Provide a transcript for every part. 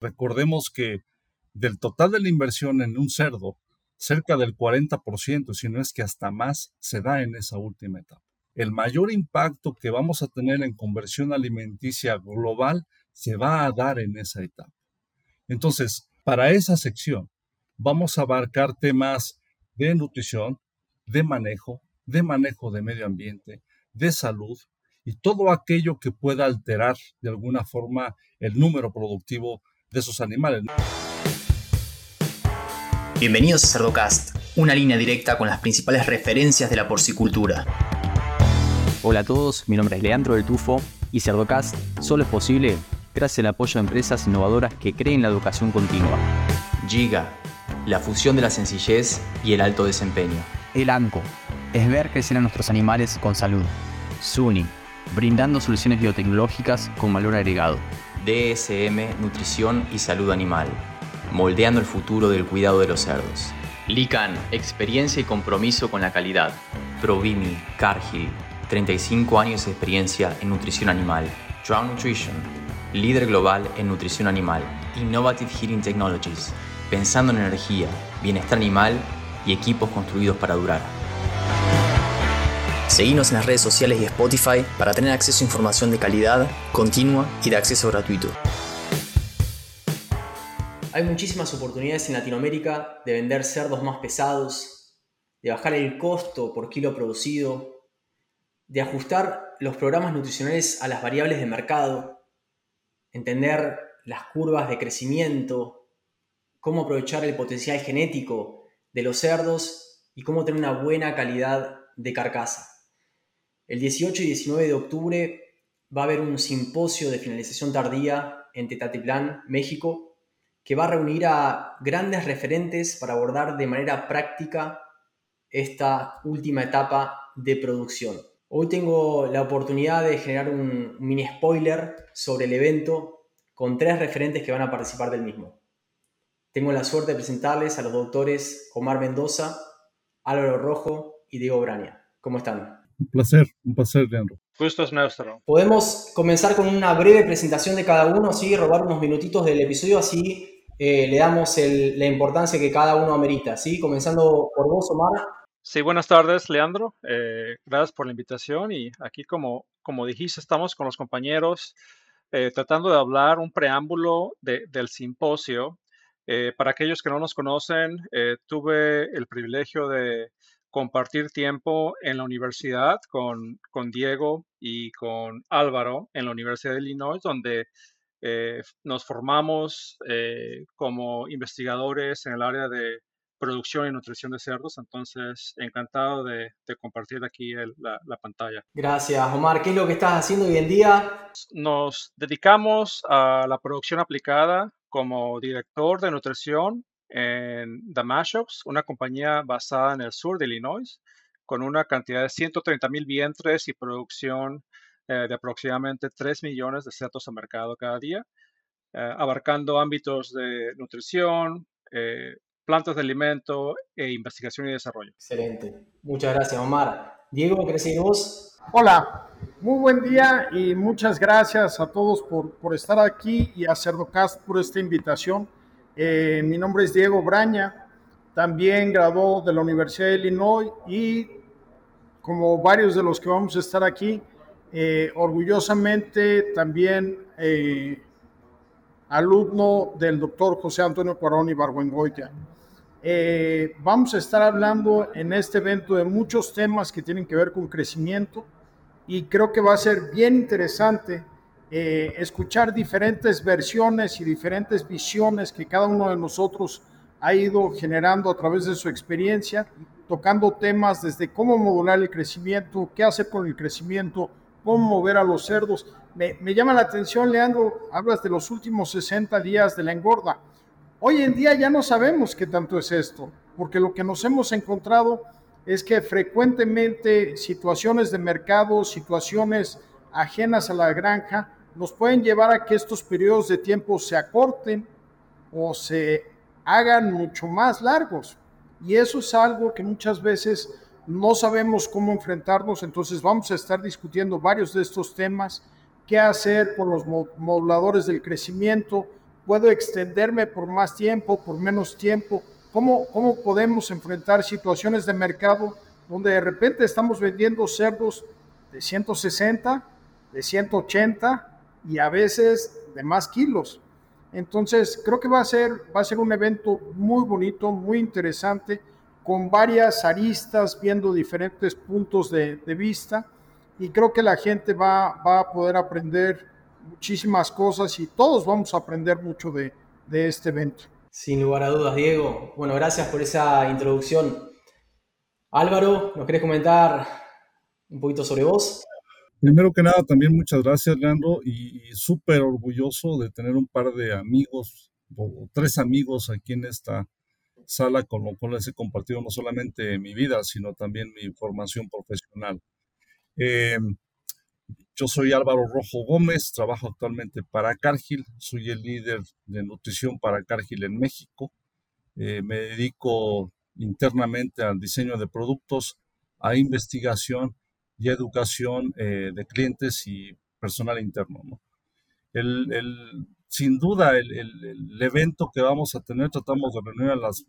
Recordemos que del total de la inversión en un cerdo, cerca del 40%, si no es que hasta más, se da en esa última etapa. El mayor impacto que vamos a tener en conversión alimenticia global se va a dar en esa etapa. Entonces, para esa sección, vamos a abarcar temas de nutrición, de manejo, de manejo de medio ambiente, de salud y todo aquello que pueda alterar de alguna forma el número productivo de esos animales. Bienvenidos a Cerdocast, una línea directa con las principales referencias de la porcicultura. Hola a todos, mi nombre es Leandro del Tufo y Cerdocast solo es posible gracias al apoyo de empresas innovadoras que creen la educación continua. Giga, la fusión de la sencillez y el alto desempeño. El ANCO es ver crecer a nuestros animales con salud. SUNY, brindando soluciones biotecnológicas con valor agregado. DSM, Nutrición y Salud Animal, moldeando el futuro del cuidado de los cerdos. LICAN, experiencia y compromiso con la calidad. Provimi, Cargill, 35 años de experiencia en nutrición animal. Drown Nutrition, líder global en nutrición animal. Innovative Heating Technologies, pensando en energía, bienestar animal y equipos construidos para durar. Seguimos en las redes sociales y Spotify para tener acceso a información de calidad, continua y de acceso gratuito. Hay muchísimas oportunidades en Latinoamérica de vender cerdos más pesados, de bajar el costo por kilo producido, de ajustar los programas nutricionales a las variables de mercado, entender las curvas de crecimiento, cómo aprovechar el potencial genético de los cerdos y cómo tener una buena calidad de carcasa. El 18 y 19 de octubre va a haber un simposio de finalización tardía en Tetatitlán, México, que va a reunir a grandes referentes para abordar de manera práctica esta última etapa de producción. Hoy tengo la oportunidad de generar un mini spoiler sobre el evento con tres referentes que van a participar del mismo. Tengo la suerte de presentarles a los doctores Omar Mendoza, Álvaro Rojo y Diego Braña. ¿Cómo están? Un placer, un placer, Leandro. Gusto es nuestro. Podemos comenzar con una breve presentación de cada uno, así robar unos minutitos del episodio, así eh, le damos la importancia que cada uno amerita, ¿sí? Comenzando por vos, Omar. Sí, buenas tardes, Leandro. Eh, gracias por la invitación y aquí, como, como dijiste, estamos con los compañeros eh, tratando de hablar un preámbulo del simposio. para aquellos que no nos conocen, tuve el privilegio de compartir tiempo en la universidad con, con Diego y con Álvaro en la Universidad de Illinois, donde eh, nos formamos eh, como investigadores en el área de producción y nutrición de cerdos. Entonces, encantado de, compartir aquí la, la, pantalla. Gracias, Omar. ¿Qué es lo que estás haciendo hoy en día? Nos dedicamos a la producción aplicada como director de nutrición en The Mashups, una compañía basada en el sur de Illinois, con una cantidad de 130 mil vientres y producción eh, de aproximadamente 3 millones de cerdos a mercado cada día, eh, abarcando ámbitos de nutrición, eh, plantas de alimento e investigación y desarrollo. Excelente. Muchas gracias, Omar. Diego, ¿querés vos? Hola, muy buen día y muchas gracias a todos por, por estar aquí y a Cerdocast por esta invitación. Eh, mi nombre es Diego Braña, también graduó de la Universidad de Illinois y como varios de los que vamos a estar aquí, eh, orgullosamente también eh, alumno del doctor José Antonio Cuarón y Barbuengoitia. vamos a estar hablando en este evento de muchos temas que tienen que ver con crecimiento y creo que va a ser bien interesante eh, escuchar diferentes versiones y diferentes visiones que cada uno de nosotros ha ido generando a través de su experiencia, tocando temas desde cómo modular el crecimiento, qué hacer con el crecimiento, cómo mover a los cerdos. Me, me llama la atención, Leandro, hablas de los últimos 60 días de la engorda. Hoy en día ya no sabemos qué tanto es esto, porque lo que nos hemos encontrado es que frecuentemente situaciones de mercado, situaciones ajenas a la granja, nos pueden llevar a que estos periodos de tiempo se acorten o se hagan mucho más largos. Y eso es algo que muchas veces no sabemos cómo enfrentarnos, entonces vamos a estar discutiendo varios de estos temas, qué hacer con los moduladores del crecimiento, puedo extenderme por más tiempo, por menos tiempo, cómo, cómo podemos enfrentar situaciones de mercado donde de repente estamos vendiendo cerdos de 160, de 180 y a veces de más kilos. Entonces, creo que va a ser, va a ser un evento muy bonito, muy interesante, con varias aristas, viendo diferentes puntos de, vista, y creo que la gente va, va, a poder aprender muchísimas cosas y todos vamos a aprender mucho de, de este evento. Sin lugar a dudas, Diego. Bueno, gracias por esa introducción. Álvaro, ¿nos querés comentar un poquito sobre vos? Primero que nada, también muchas gracias, Leandro, y, súper orgulloso de tener un par de amigos, o tres amigos aquí en esta sala con los cuales he compartido no solamente mi vida, sino también mi formación profesional. Em, yo soy Álvaro Rojo Gómez, trabajo actualmente para Cargill, soy el líder de nutrición para Cargill en México. Eh, me dedico internamente al diseño de productos, a investigación y educación eh, de clientes y personal interno. El, el, sin duda, el, el, evento que vamos a tener, tratamos de reunir a las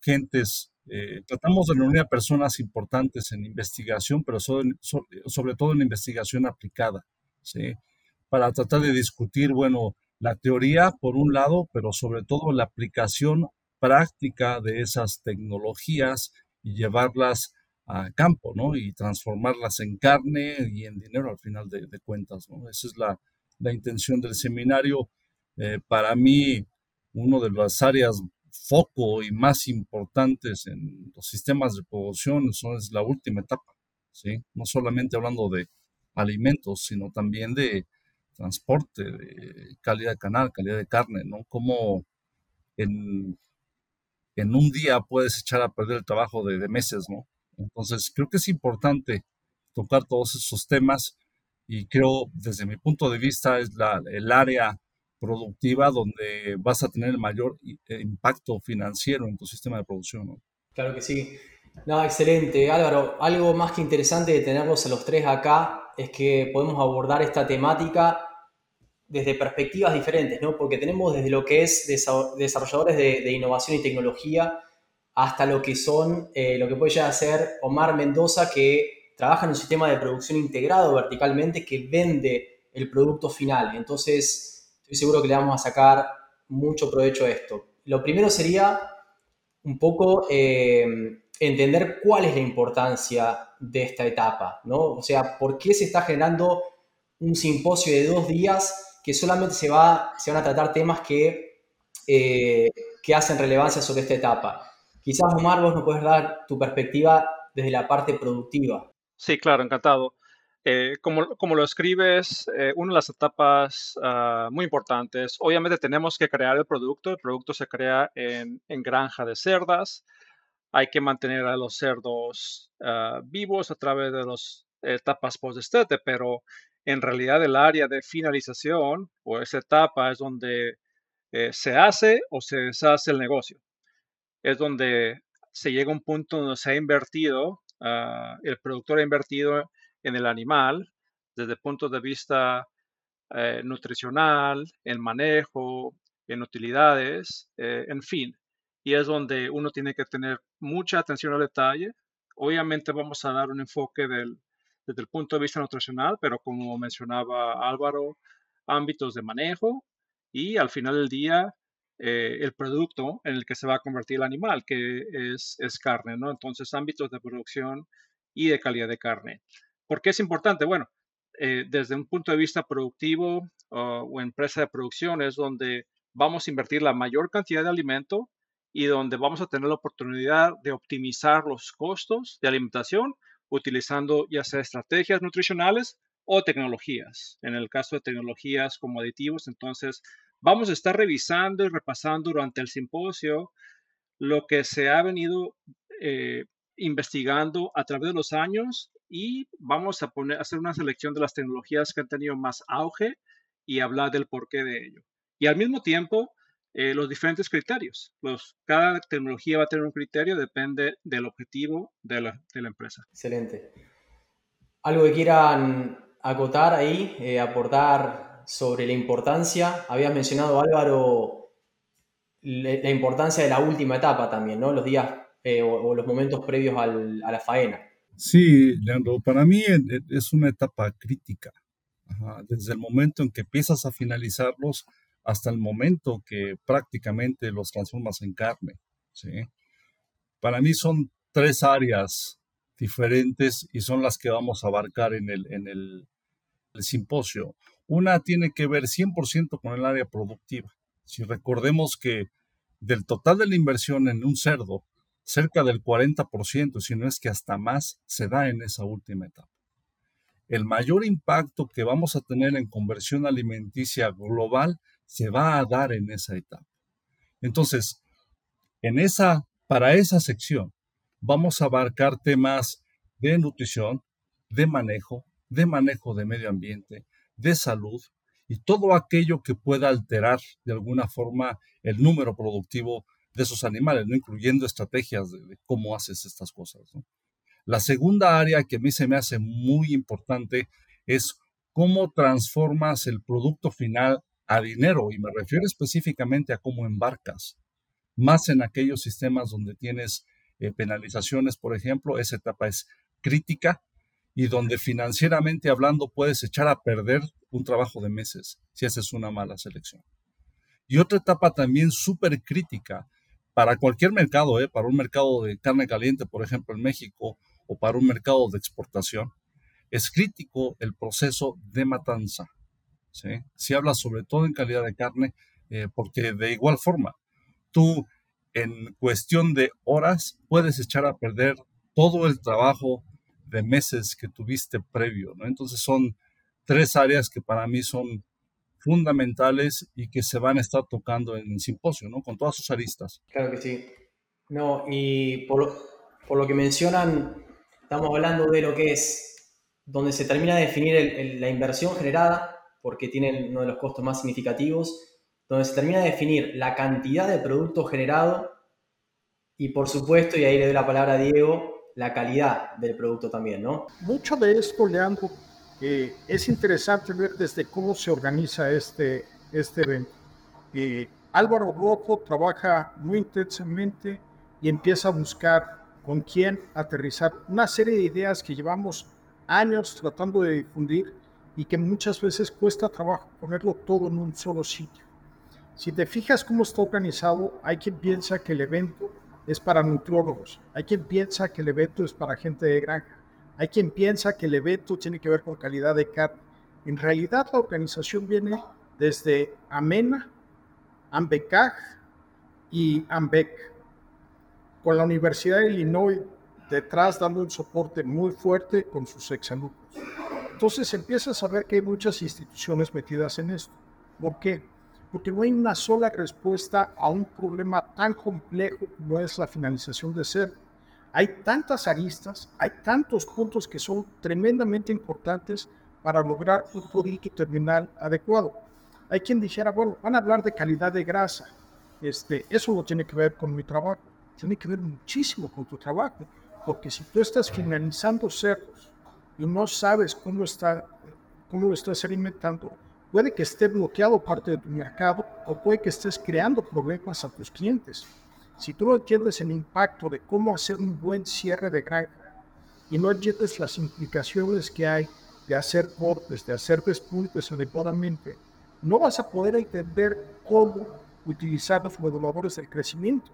gentes, eh, tratamos de reunir a personas importantes en investigación, pero sobre, sobre todo en investigación aplicada, ¿sí? para tratar de discutir, bueno, la teoría por un lado, pero sobre todo la aplicación práctica de esas tecnologías y llevarlas a campo, ¿no? Y transformarlas en carne y en dinero al final de, cuentas, ¿no? Esa es la, intención del seminario. Eh, para mí, una de las áreas foco y más importantes en los sistemas de producción es la última etapa, ¿sí? No solamente hablando de alimentos, sino también de transporte, de calidad de canal, calidad de carne, ¿no? Como en, en un día puedes echar a perder el trabajo de, de meses, ¿no? Entonces, creo que es importante tocar todos esos temas y creo, desde mi punto de vista, es la, el área productiva donde vas a tener el mayor eh, impacto financiero en tu sistema de producción. Claro que sí. No, excelente. Álvaro, algo más que interesante de tenerlos a los tres acá es que podemos abordar esta temática desde perspectivas diferentes, ¿no? Porque tenemos desde lo que es desarrolladores de, de innovación y tecnología, hasta lo que son, eh, lo que puede llegar a ser Omar Mendoza, que trabaja en un sistema de producción integrado verticalmente que vende el producto final. Entonces, estoy seguro que le vamos a sacar mucho provecho a esto. Lo primero sería un poco eh, entender cuál es la importancia de esta etapa, ¿no? O sea, por qué se está generando un simposio de dos días que solamente se, va, se van a tratar temas que, eh, que hacen relevancia sobre esta etapa. Quizás, Omar, vos nos puedes dar tu perspectiva desde la parte productiva. Sí, claro, encantado. Eh, como, como, lo escribes, eh, una de las etapas ah, muy importantes, obviamente tenemos que crear el producto, el producto se crea en, granja de cerdas, hay que mantener a los cerdos ah, vivos a través de las etapas post-estete, pero en realidad el área de finalización o esa etapa es donde eh, se hace o se deshace el negocio es donde se llega a un punto donde se ha invertido, ah, el productor ha invertido en el animal desde el punto de vista eh, nutricional, en manejo, en utilidades, eh, en fin. Y es donde uno tiene que tener mucha atención al detalle. Obviamente vamos a dar un enfoque desde el punto de vista nutricional, pero como mencionaba Álvaro, ámbitos de manejo y al final del día eh, el producto en el que se va a convertir el animal, que es, es carne, ¿no? Entonces, ámbitos de producción y de calidad de carne. ¿Por qué es importante? Bueno, eh, desde un punto de vista productivo o empresa de producción es donde vamos a invertir la mayor cantidad de alimento y donde vamos a tener la oportunidad de optimizar los costos de alimentación utilizando ya sea estrategias nutricionales o tecnologías. En el caso de tecnologías como aditivos, entonces Vamos a estar revisando y repasando durante el simposio lo que se ha venido eh, investigando a través de los años y vamos a poner, hacer una selección de las tecnologías que han tenido más auge y hablar del porqué de ello. Y al mismo tiempo, eh, los diferentes criterios. Cada tecnología va a tener un criterio, depende del objetivo de la, de la empresa. Excelente. ¿Algo que quieran acotar ahí, eh, aportar sobre la importancia. Habías mencionado, Álvaro, la importancia de la última etapa también, ¿no? Los días eh, o, los momentos previos a la faena. Sí, Leandro, para mí es una etapa crítica. Desde el momento en que empiezas a finalizarlos hasta el momento que prácticamente los transformas en carne. ¿sí? Para mí son tres áreas diferentes y son las que vamos a abarcar en el, en el simposio. Una tiene que ver 100% con el área productiva. Si recordemos que del total de la inversión en un cerdo, cerca del 40%, si no es que hasta más, se da en esa última etapa. El mayor impacto que vamos a tener en conversión alimenticia global se va a dar en esa etapa. Entonces, en esa, para esa sección, vamos a abarcar temas de nutrición, de manejo, de manejo de medio ambiente, de salud y todo aquello que pueda alterar de alguna forma el número productivo de esos animales, ¿no? incluyendo estrategias de, cómo haces estas cosas. La segunda área que a mí se me hace muy importante es cómo transformas el producto final a dinero, y me refiero específicamente a cómo embarcas, más en aquellos sistemas donde tienes eh, penalizaciones, por ejemplo, esa etapa es crítica y donde financieramente hablando puedes echar a perder un trabajo de meses si haces una mala selección. Y otra etapa también súper crítica para cualquier mercado, ¿eh? para un mercado de carne caliente, por ejemplo, en México, o para un mercado de exportación, es crítico el proceso de matanza. ¿sí? Se habla sobre todo en calidad de carne, eh, porque de igual forma, tú en cuestión de horas puedes echar a perder todo el trabajo de meses que tuviste previo, ¿no? Entonces son tres áreas que para mí son fundamentales y que se van a estar tocando en el simposio, ¿no? Con todas sus aristas. Claro que sí. No, y por, por lo que mencionan, estamos hablando de lo que es donde se termina de definir la inversión generada, porque tienen uno de los costos más significativos, donde se termina de definir la cantidad de producto generado y por supuesto, y ahí le doy la palabra a Diego, la calidad del producto también, ¿no? Mucho de esto, Leandro, eh, es interesante ver desde cómo se organiza este, este evento. Eh, Álvaro Rojo trabaja muy intensamente y empieza a buscar con quién aterrizar una serie de ideas que llevamos años tratando de difundir y que muchas veces cuesta trabajo ponerlo todo en un solo sitio. Si te fijas cómo está organizado, hay quien piensa que el evento es para nutriólogos. Hay quien piensa que el evento es para gente de granja. Hay quien piensa que el evento tiene que ver con calidad de carne. En realidad la organización viene desde Amena, Ambecaj y Ambec, con la Universidad de Illinois detrás dando un soporte muy fuerte con sus exalumnos. Entonces empieza a saber que hay muchas instituciones metidas en esto. ¿Por qué? Porque no hay una sola respuesta a un problema tan complejo como es la finalización de ser. Hay tantas aristas, hay tantos puntos que son tremendamente importantes para lograr un producto terminal adecuado. Hay quien dijera, bueno, van a hablar de calidad de grasa. Este, eso no tiene que ver con mi trabajo, tiene que ver muchísimo con tu trabajo, porque si tú estás finalizando cerdos y no sabes cómo, está, cómo lo estás alimentando, Puede que esté bloqueado parte de tu mercado o puede que estés creando problemas a tus clientes. Si tú no entiendes el impacto de cómo hacer un buen cierre de granja y no entiendes las implicaciones que hay de hacer cortes, de hacer despuntes adecuadamente, no vas a poder entender cómo utilizar los moduladores del crecimiento.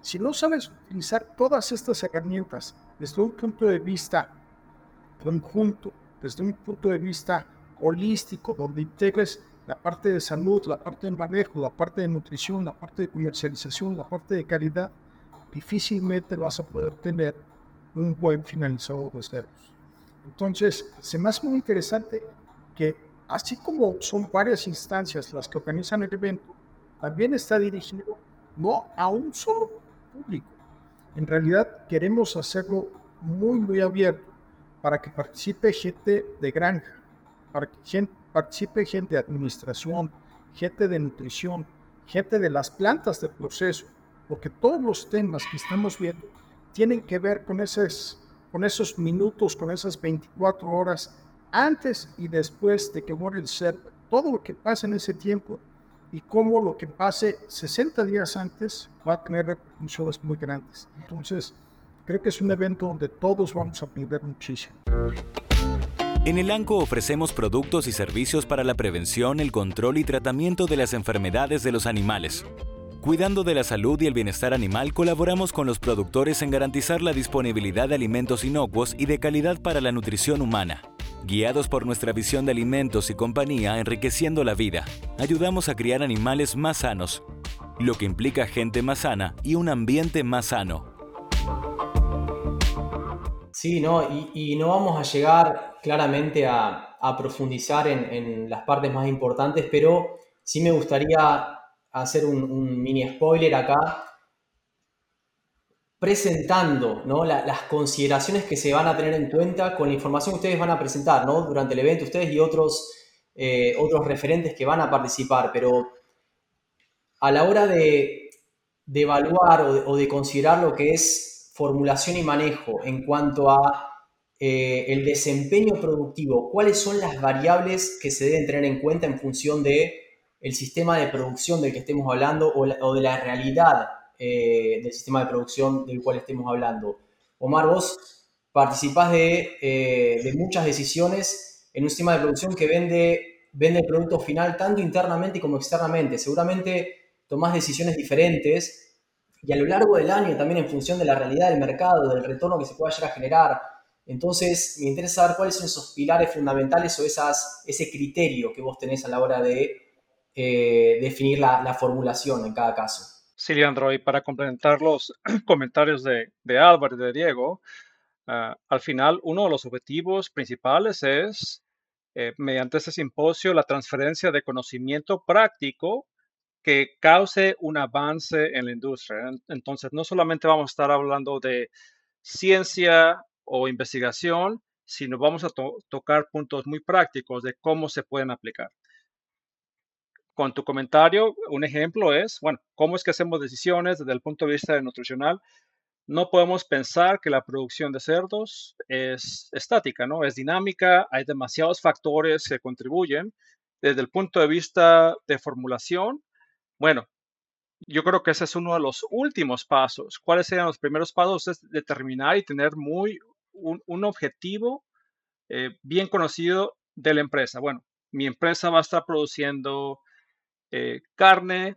Si no sabes utilizar todas estas herramientas desde un punto de vista conjunto, desde un punto de vista holístico, donde integres la parte de salud, la parte de manejo, la parte de nutrición, la parte de comercialización, la parte de calidad, difícilmente vas a poder tener un buen finalizador de ceros. Entonces, se me hace muy interesante que, así como son varias instancias las que organizan el evento, también está dirigido no a un solo público. En realidad, queremos hacerlo muy, muy abierto para que participe gente de granja, participe gente de administración, gente de nutrición, gente de las plantas de proceso, porque todos los temas que estamos viendo tienen que ver con esos, con esos minutos, con esas 24 horas antes y después de que muere el ser. Todo lo que pasa en ese tiempo y cómo lo que pase 60 días antes va a tener repercusiones muy grandes. Entonces, creo que es un evento donde todos vamos a aprender muchísimo. En el ANCO ofrecemos productos y servicios para la prevención, el control y tratamiento de las enfermedades de los animales. Cuidando de la salud y el bienestar animal, colaboramos con los productores en garantizar la disponibilidad de alimentos inocuos y de calidad para la nutrición humana. Guiados por nuestra visión de alimentos y compañía enriqueciendo la vida, ayudamos a criar animales más sanos, lo que implica gente más sana y un ambiente más sano. Sí, no, y, no vamos a llegar claramente a, profundizar en, las partes más importantes, pero sí me gustaría hacer un, mini spoiler acá, presentando ¿no? las consideraciones que se van a tener en cuenta con la información que ustedes van a presentar ¿no? durante el evento, ustedes y otros, eh, otros referentes que van a participar, pero a la hora de, evaluar o de, considerar lo que es formulación y manejo en cuanto a eh, el desempeño productivo, cuáles son las variables que se deben tener en cuenta en función de el sistema de producción del que estemos hablando o, de la realidad eh, del sistema de producción del cual estemos hablando. Omar, vos participás de, eh, de, muchas decisiones en un sistema de producción que vende, vende el producto final tanto internamente como externamente. Seguramente tomás decisiones diferentes y a lo largo del año también en función de la realidad del mercado, del retorno que se pueda llegar a generar. Entonces, me interesa saber cuáles son esos pilares fundamentales o esas, ese criterio que vos tenés a la hora de eh, definir la, formulación en cada caso. Sí, Leandro, y para complementar los comentarios de, de Álvaro y de Diego, ah, al final uno de los objetivos principales es, eh, mediante este simposio, la transferencia de conocimiento práctico que cause un avance en la industria. Entonces, no solamente vamos a estar hablando de ciencia o investigación, sino vamos a tocar puntos muy prácticos de cómo se pueden aplicar con tu comentario, un ejemplo es, bueno, ¿cómo es que hacemos decisiones desde el punto de vista nutricional? No podemos pensar que la producción de cerdos es estática, ¿no? Es dinámica, hay demasiados factores que contribuyen. Desde el punto de vista de formulación, bueno, yo creo que ese es uno de los últimos pasos. ¿Cuáles serían los primeros pasos? Es determinar y tener muy un, objetivo eh, bien conocido de la empresa. Bueno, mi empresa va a estar produciendo eh, carne,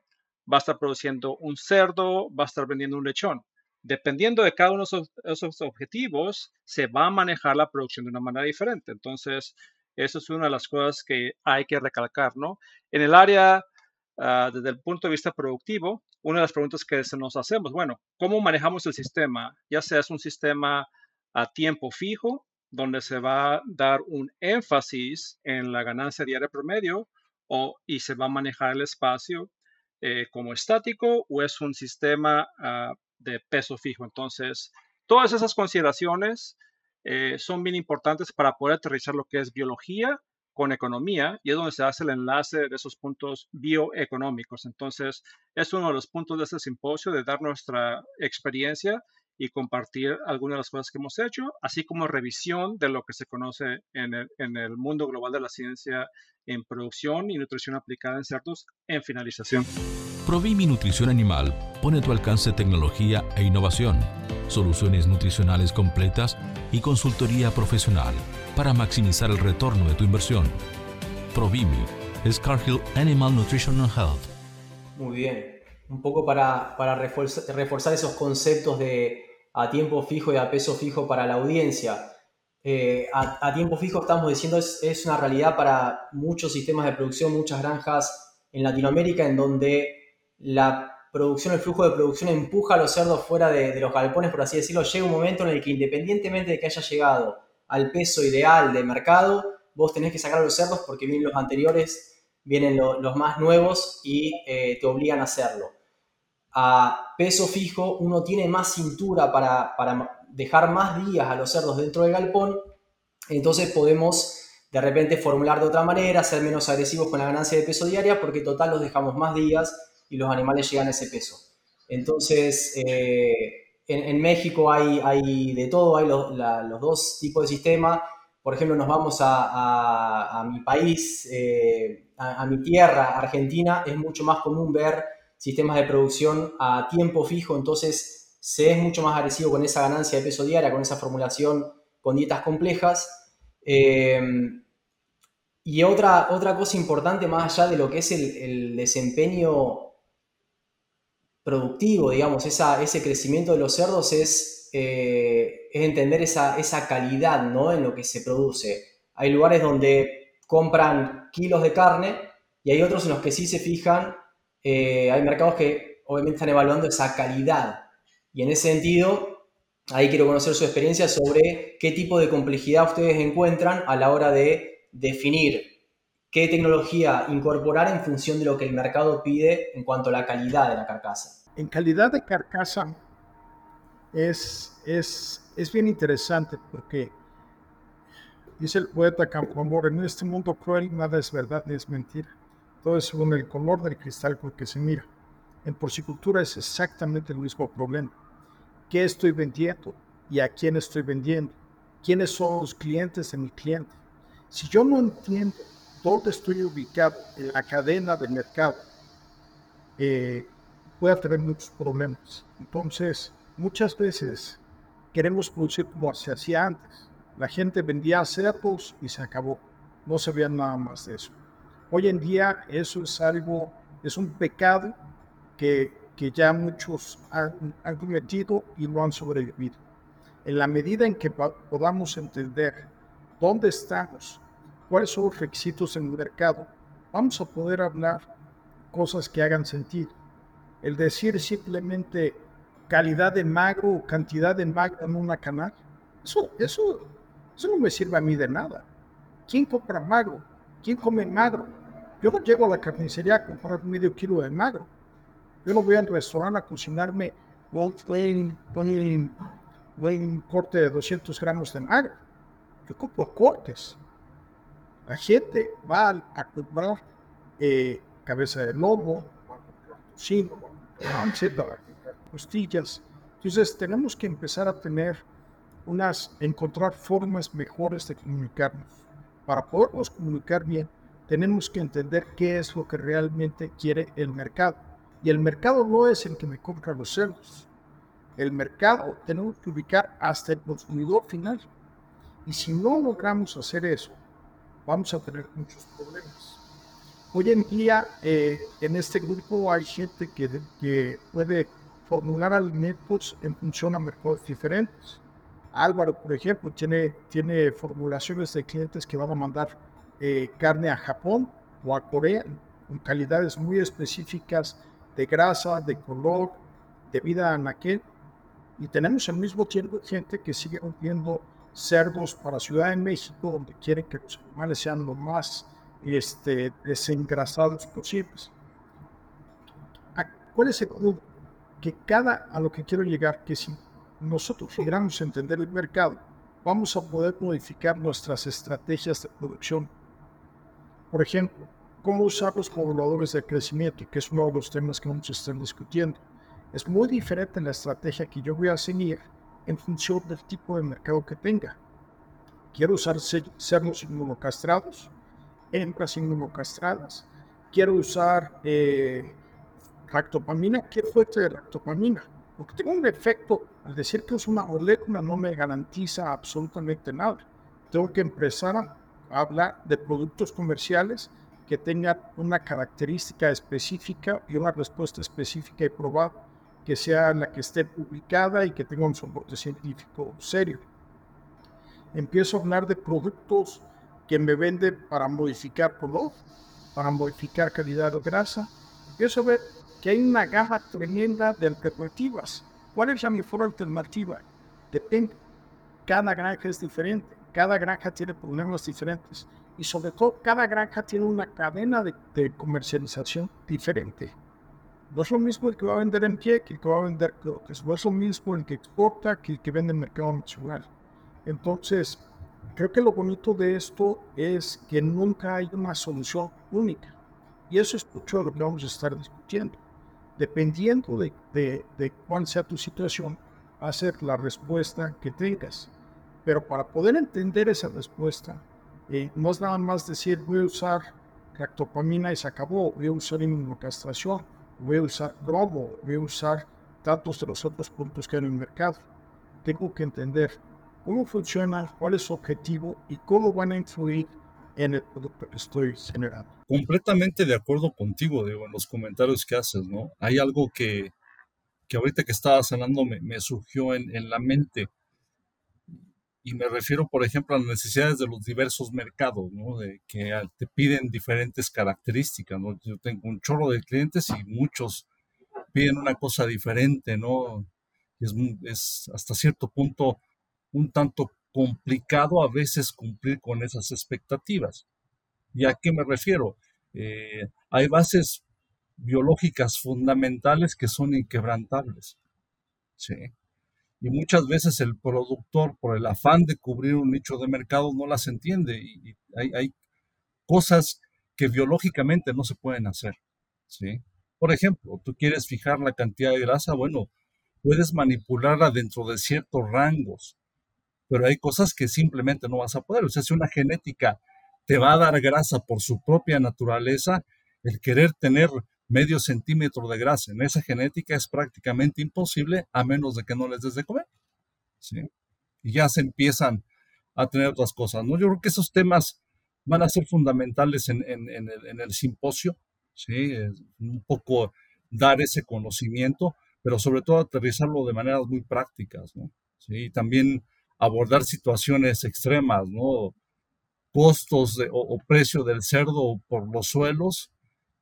va a estar produciendo un cerdo, va a estar vendiendo un lechón. Dependiendo de cada uno de esos, objetivos, se va a manejar la producción de una manera diferente. Entonces, eso es una de las cosas que hay que recalcar, ¿no? En el área, ah, desde el punto de vista productivo, una de las preguntas que se nos hacemos, bueno, ¿cómo manejamos el sistema? Ya sea es un sistema a tiempo fijo, donde se va a dar un énfasis en la ganancia diaria promedio, y se va a manejar el espacio eh, como estático o es un sistema ah, de peso fijo. Entonces, todas esas consideraciones eh, son bien importantes para poder aterrizar lo que es biología con economía y es donde se hace el enlace de esos puntos bioeconómicos. Entonces, es uno de los puntos de este simposio de dar nuestra experiencia y compartir algunas de las cosas que hemos hecho, así como revisión de lo que se conoce en el, en el mundo global de la ciencia en producción y nutrición aplicada en cerdos en finalización. Provimi Nutrición Animal pone a tu alcance tecnología e innovación, soluciones nutricionales completas y consultoría profesional para maximizar el retorno de tu inversión. Provimi es Cargill Animal Nutrition and Health. Muy bien, un poco para, para reforzar, reforzar esos conceptos de a tiempo fijo y a peso fijo para la audiencia. Eh, a, tiempo fijo estamos diciendo es, es una realidad para muchos sistemas de producción, muchas granjas en Latinoamérica, en donde la producción, el flujo de producción empuja a los cerdos fuera de, los galpones, por así decirlo. Llega un momento en el que independientemente de que haya llegado al peso ideal de mercado, vos tenés que sacar a los cerdos porque vienen los anteriores, vienen los más nuevos y eh, te obligan a hacerlo. A peso fijo uno tiene más cintura para, para dejar más días a los cerdos dentro del galpón, entonces podemos de repente formular de otra manera, ser menos agresivos con la ganancia de peso diaria, porque total los dejamos más días y los animales llegan a ese peso. Entonces, eh, en, México hay, hay, de todo, hay los, dos tipos de sistema. por ejemplo, nos vamos a, mi país, eh, a, mi tierra, Argentina, es mucho más común ver sistemas de producción a tiempo fijo, entonces se es mucho más agresivo con esa ganancia de peso diaria, con esa formulación, con dietas complejas. Eh, y otra, otra cosa importante, más allá de lo que es el, desempeño productivo, digamos, ese crecimiento de los cerdos es eh, entender esa, esa calidad ¿no? en lo que se produce. Hay lugares donde compran kilos de carne y hay otros en los que sí se fijan, eh, hay mercados que obviamente están evaluando esa calidad. Y en ese sentido, ahí quiero conocer su experiencia sobre qué tipo de complejidad ustedes encuentran a la hora de definir qué tecnología incorporar en función de lo que el mercado pide en cuanto a la calidad de la carcasa. En calidad de carcasa, es, es, es bien interesante porque dice el poeta Campoamor, en este mundo cruel nada es verdad ni es mentira. Todo es según el color del cristal con que se mira. En porcicultura es exactamente el mismo problema. ¿Qué estoy vendiendo y a quién estoy vendiendo? ¿Quiénes son los clientes de mi cliente? Si yo no entiendo dónde estoy ubicado en la cadena del mercado, eh, voy a tener muchos problemas. Entonces, muchas veces queremos producir como se hacía antes. La gente vendía cerdos y se acabó. No se veía nada más de eso. Hoy en día eso es algo, es un pecado que, que ya muchos han, han cometido y no han sobrevivido. En la medida en que podamos entender dónde estamos, cuáles son los requisitos en el mercado, vamos a poder hablar cosas que hagan sentido. El decir simplemente calidad de magro o cantidad de magro en una canal. Eso, eso, eso no me sirve a mí de nada. ¿Quién compra magro? ¿Quién come magro? Yo no llego a la carnicería a comprar medio kilo de magro. Yo no voy al restaurante a cocinarme un, corte de 200 gramos de magro. Yo compro cortes. La gente va a comprar eh, cabeza de lobo, sí, costillas. Entonces tenemos que empezar a tener unas, encontrar formas mejores de comunicarnos. Para podernos comunicar bien, tenemos que entender qué es lo que realmente quiere el mercado. Y el mercado no es el que me compra los cerdos. El mercado tenemos que ubicar hasta el consumidor final. Y si no logramos hacer eso, vamos a tener muchos problemas. Hoy en día, eh, en este grupo hay gente que, que puede formular alimentos en función a mercados diferentes. Álvaro, por ejemplo, tiene, tiene formulaciones de clientes que van a mandar eh, carne a Japón o a Corea con calidades muy específicas de grasa, de color, de vida anaquel. Y tenemos al mismo tiempo gente que sigue vendiendo cerdos para Ciudad de México, donde quieren que los animales sean lo más este, desengrasados posibles. ¿Cuál es el que cada, a lo que quiero llegar, que si nosotros logramos entender el mercado, vamos a poder modificar nuestras estrategias de producción. Por ejemplo, cómo usar los moduladores de crecimiento, que es uno de los temas que vamos a estar discutiendo. Es muy diferente la estrategia que yo voy a seguir en función del tipo de mercado que tenga. Quiero usar cerdos inmunocastrados, hembras inmunocastradas. Quiero usar eh, Ractopamina, ¿qué fuerte de ractopamina? Porque tengo un efecto, al decir que es una molécula no me garantiza absolutamente nada. Tengo que empezar a hablar de productos comerciales que tengan una característica específica y una respuesta específica y probada, que sea la que esté publicada y que tenga un soporte científico serio. Empiezo a hablar de productos que me venden para modificar color, para modificar calidad de grasa. Empiezo a ver que hay una gama tremenda de alternativas. ¿Cuál es la mejor alternativa? Depende. Cada granja es diferente, cada granja tiene problemas diferentes y sobre todo cada granja tiene una cadena de, comercialización diferente. No es lo mismo el que va a vender en pie que el que va a vender croques. No es lo mismo el que exporta que el que vende en mercado nacional. Entonces, creo que lo bonito de esto es que nunca hay una solución única. Y eso es mucho lo que vamos a estar discutiendo dependiendo de, de, cuál sea tu situación, va a ser la respuesta que tengas. Pero para poder entender esa respuesta, eh, no es nada más decir voy a usar ractopamina y se acabó, voy a usar inmunocastración, voy a usar bromo, voy a usar datos de los otros puntos que hay en el mercado. Tengo que entender cómo funciona, cuál es su objetivo y cómo van a influir en el producto que estoy generando. Completamente de acuerdo contigo, Diego, en los comentarios que haces, ¿no? Hay algo que, que ahorita que estabas hablando me, me surgió en, en, la mente. Y me refiero, por ejemplo, a las necesidades de los diversos mercados, ¿no? De que te piden diferentes características, ¿no? Yo tengo un chorro de clientes y muchos piden una cosa diferente, ¿no? Es, es hasta cierto punto un tanto complicado a veces cumplir con esas expectativas. ¿Y a qué me refiero? Eh, hay bases biológicas fundamentales que son inquebrantables. ¿sí? Y muchas veces el productor, por el afán de cubrir un nicho de mercado, no las entiende. Y, hay, hay, cosas que biológicamente no se pueden hacer. ¿sí? Por ejemplo, tú quieres fijar la cantidad de grasa, bueno, puedes manipularla dentro de ciertos rangos, pero hay cosas que simplemente no vas a poder. O sea, si una genética te va a dar grasa por su propia naturaleza, el querer tener medio centímetro de grasa en esa genética es prácticamente imposible a menos de que no les des de comer. ¿sí? Y ya se empiezan a tener otras cosas. ¿no? Yo creo que esos temas van a ser fundamentales en, en, el, simposio, ¿sí? un poco dar ese conocimiento, pero sobre todo aterrizarlo de maneras muy prácticas. ¿no? ¿Sí? También abordar situaciones extremas, ¿no? Costos o, precio del cerdo por los suelos.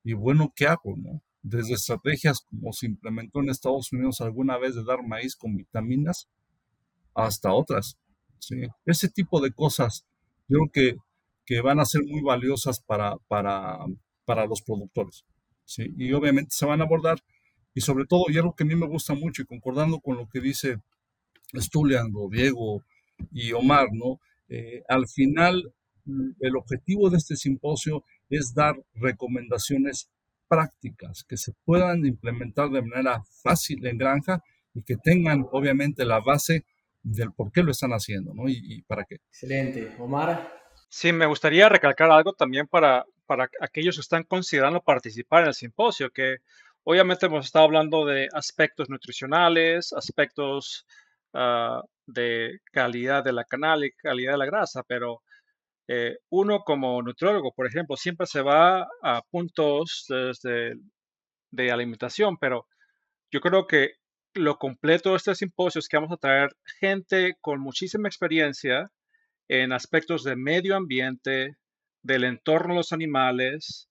Y bueno, ¿qué hago, no? Desde estrategias como se implementó en Estados Unidos alguna vez de dar maíz con vitaminas hasta otras. ¿sí? Ese tipo de cosas yo creo que, que van a ser muy valiosas para, para, para los productores. ¿sí? Y obviamente se van a abordar. Y sobre todo, y algo que a mí me gusta mucho y concordando con lo que dice Stulian Diego y Omar, ¿no? Eh, al final, el objetivo de este simposio es dar recomendaciones prácticas que se puedan implementar de manera fácil en granja y que tengan obviamente la base del por qué lo están haciendo, ¿no? Y, para qué. Excelente. Omar. Sí, me gustaría recalcar algo también para, para aquellos que están considerando participar en el simposio, que obviamente hemos estado hablando de aspectos nutricionales, aspectos uh, de calidad de la canal y calidad de la grasa, pero eh, uno como nutriólogo, por ejemplo, siempre se va a puntos de, alimentación, pero yo creo que lo completo de este simposio es que vamos a traer gente con muchísima experiencia en aspectos de medio ambiente, del entorno de los animales,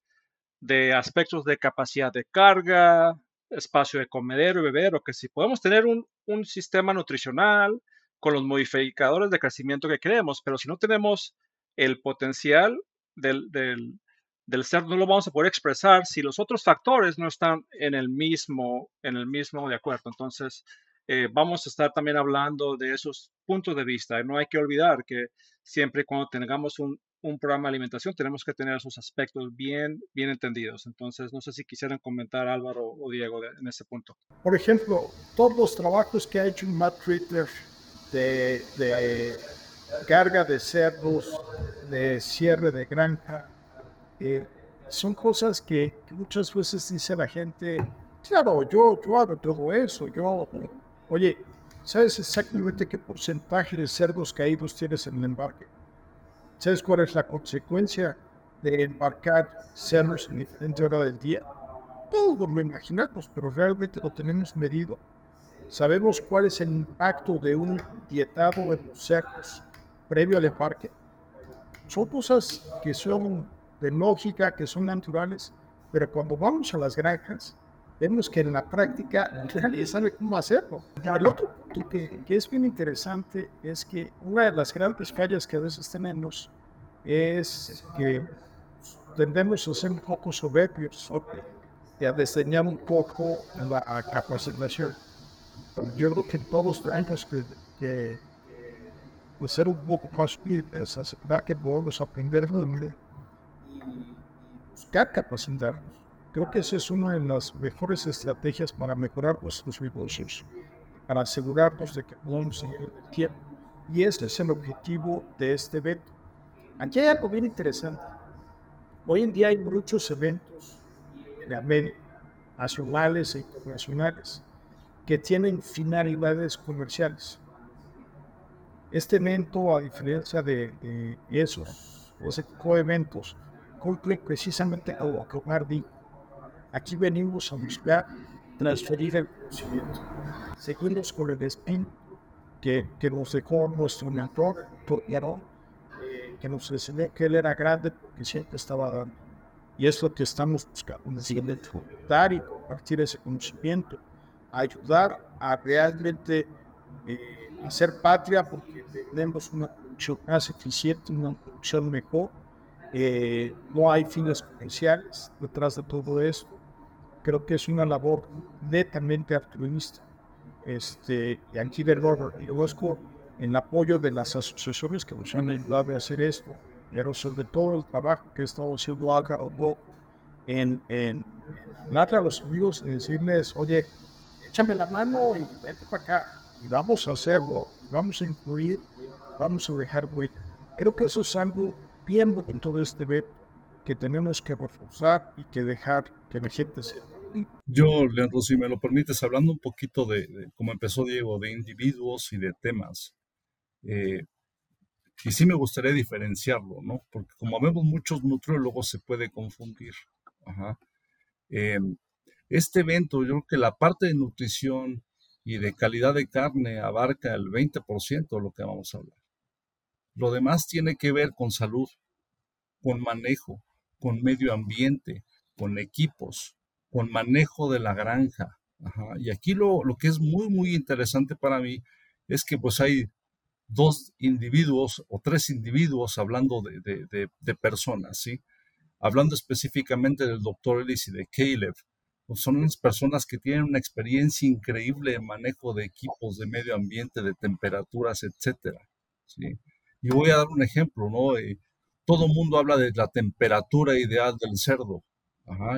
de aspectos de capacidad de carga, espacio de comedero y bebedero, que si podemos tener un, un sistema nutricional con los modificadores de crecimiento que queremos, pero si no tenemos el potencial del, del, ser, no lo vamos a poder expresar si los otros factores no están en el mismo, en el mismo de acuerdo. Entonces, eh, vamos a estar también hablando de esos puntos de vista. No hay que olvidar que siempre cuando tengamos un, un programa de alimentación tenemos que tener esos aspectos bien, bien entendidos. Entonces, no sé si quisieran comentar Álvaro o Diego en ese punto. Por ejemplo, todos los trabajos que ha hecho Matt Ritter de, carga de cerdos, de cierre de granja. Eh, son cosas que, muchas veces dice la gente, claro, yo, yo hago todo eso, yo... Oye, ¿sabes exactamente qué porcentaje de cerdos caídos tienes en el embarque? ¿Sabes cuál es la consecuencia de embarcar cerdos en diferente hora del día? Todos lo imaginamos, pero realmente lo tenemos medido. Sabemos cuál es el impacto de un dietado de los cerdos previo al embarque. Son cosas que son de lógica, que son naturales, pero cuando vamos a las granjas, vemos que en la práctica nadie sabe cómo hacerlo. El otro punto que, que, es bien interesante es que una de las grandes fallas que a veces tenemos es que tendemos a ser un poco soberbios y a diseñar un poco la capacitación yo creo que todos tenemos que, que ser un poco más firmes, aceptar que podemos aprender y buscar capacitarnos. Creo que esa es una de las mejores estrategias para mejorar nuestros negocios, para asegurarnos de que podemos seguir el tiempo. Y ese es el objetivo de este evento. Aquí hay algo bien interesante. Hoy en día hay muchos eventos de América, nacionales e internacionales, que tienen finalidades comerciales. Este evento, a diferencia de, de esos, ese tipo de eventos, cumple precisamente lo que Omar dijo. Aquí venimos a buscar transferir el conocimiento. Seguimos con el espíritu que, que nos dejó nuestro mentor, Torquero, eh, que nos enseñó que él era grande porque siempre estaba dando. Y es lo que estamos buscando, dar y compartir ese conocimiento, ayudar a realmente eh, hacer patria porque tenemos una producción más eficiente, una producción mejor. Eh, no hay fines comerciales detrás de todo esto. Creo que es una labor netamente altruista. Este, y aquí de y busco en apoyo de las asociaciones que nos han ayudado a hacer esto, pero sobre todo el trabajo que estamos haciendo acá en, en, en a los amigos y decirles, oye, échame la mano y vete para acá y vamos a hacerlo, vamos a incluir, vamos a dejar huella. Creo que eso es algo bien en todo este web que tenemos que reforzar y que dejar que la gente se... Yo, Leandro, si me lo permites, hablando un poquito de, de como empezó Diego, de individuos y de temas, eh, y sí me gustaría diferenciarlo, ¿no? Porque como vemos muchos nutriólogos se puede confundir. Ajá. Eh, este evento, yo creo que la parte de nutrición y de calidad de carne abarca el 20% de lo que vamos a hablar. Lo demás tiene que ver con salud, con manejo, con medio ambiente, con equipos, con manejo de la granja. Y aquí lo, lo, que es muy, muy interesante para mí es que pues hay dos individuos o tres individuos hablando de, de, personas, ¿sí? Hablando específicamente del doctor Ellis y de Caleb, pues, son unas personas que tienen una experiencia increíble en manejo de equipos de medio ambiente, de temperaturas, etcétera. ¿sí? Y voy a dar un ejemplo, ¿no? Eh, todo el mundo habla de la temperatura ideal del cerdo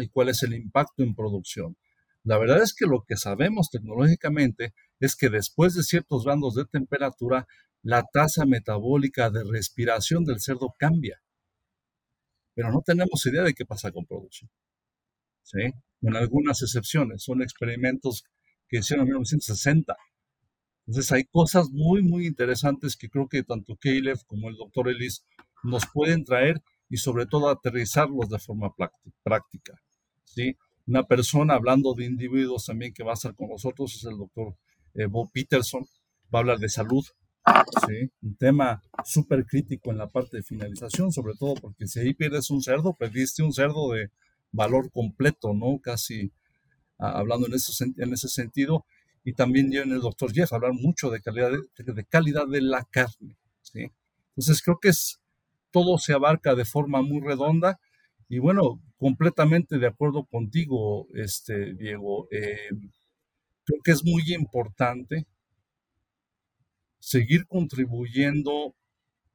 y cuál es el impacto en producción. La verdad es que lo que sabemos tecnológicamente es que después de ciertos grados de temperatura, la tasa metabólica de respiración del cerdo cambia. Pero no tenemos idea de qué pasa con producción. ¿Sí? con algunas excepciones. Son experimentos que hicieron en 1960. Entonces hay cosas muy, muy interesantes que creo que tanto Caleb como el doctor Ellis nos pueden traer y sobre todo aterrizarlos de forma práctica. ¿sí? Una persona hablando de individuos también que va a estar con nosotros es el doctor eh, Bob Peterson, va a hablar de salud, ¿sí? un tema súper crítico en la parte de finalización, sobre todo porque si ahí pierdes un cerdo, perdiste un cerdo de valor completo, ¿no? Casi ah, hablando en ese, en ese sentido. Y también viene el doctor Jeff hablar mucho de calidad de, calidad de la carne, ¿sí? Entonces creo que es, todo se abarca de forma muy redonda y bueno, completamente de acuerdo contigo, este, Diego. Eh, creo que es muy importante seguir contribuyendo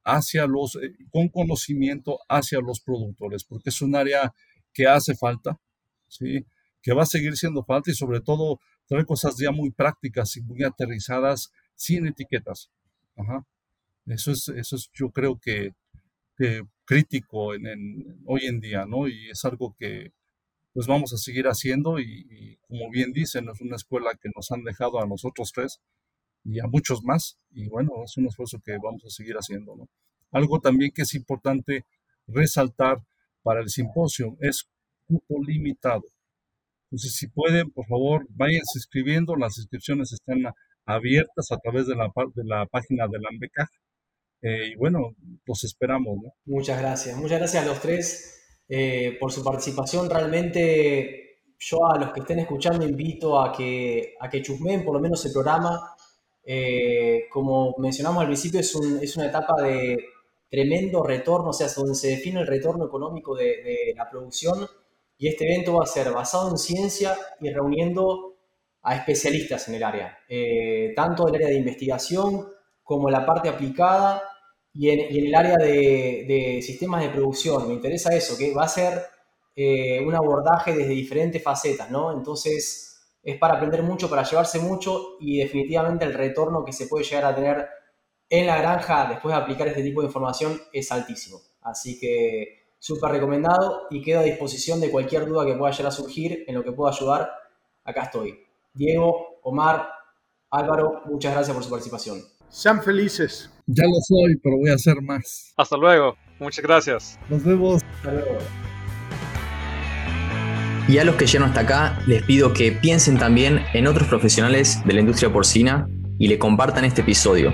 hacia los, eh, con conocimiento hacia los productores, porque es un área que hace falta, ¿sí? que va a seguir siendo falta y sobre todo trae cosas ya muy prácticas y muy aterrizadas sin etiquetas. Eso, es, eso es yo creo que, crítico en, hoy en día, ¿no? Y es algo que pues vamos a seguir haciendo y, como bien dicen, es una escuela que nos han dejado a nosotros tres y a muchos más y bueno, es un esfuerzo que vamos a seguir haciendo, ¿no? Algo también que es importante resaltar para el simposio. Es cupo limitado. Entonces, si pueden, por favor, vayan escribiendo. Las inscripciones están abiertas a través de la, de la página de la AMBECAJ. Eh, y bueno, los esperamos. Muchas gracias. Muchas gracias a los tres eh, por su participación. Realmente yo a los que estén escuchando invito a que, a que chusmen por lo menos el programa. Eh, como mencionamos al principio, es, un, es una etapa de, tremendo retorno, o sea, donde se define el retorno económico de, la producción. Y este evento va a ser basado en ciencia y reuniendo a especialistas en el área, eh, tanto en el área de investigación como la parte aplicada y en, el área de, sistemas de producción. Me interesa eso, que va a ser eh, un abordaje desde diferentes facetas, ¿no? Entonces es para aprender mucho, para llevarse mucho y definitivamente el retorno que se puede llegar a tener en la granja después de aplicar este tipo de información es altísimo. Así que súper recomendado y quedo a disposición de cualquier duda que pueda llegar a surgir en lo que pueda ayudar. Acá estoy. Diego, Omar, Álvaro, muchas gracias por su participación. Sean felices. Ya lo soy, pero voy a hacer más. Hasta luego. Muchas gracias. Nos vemos. Hasta luego. Y a los que llegaron hasta acá, les pido que piensen también en otros profesionales de la industria porcina y le compartan este episodio,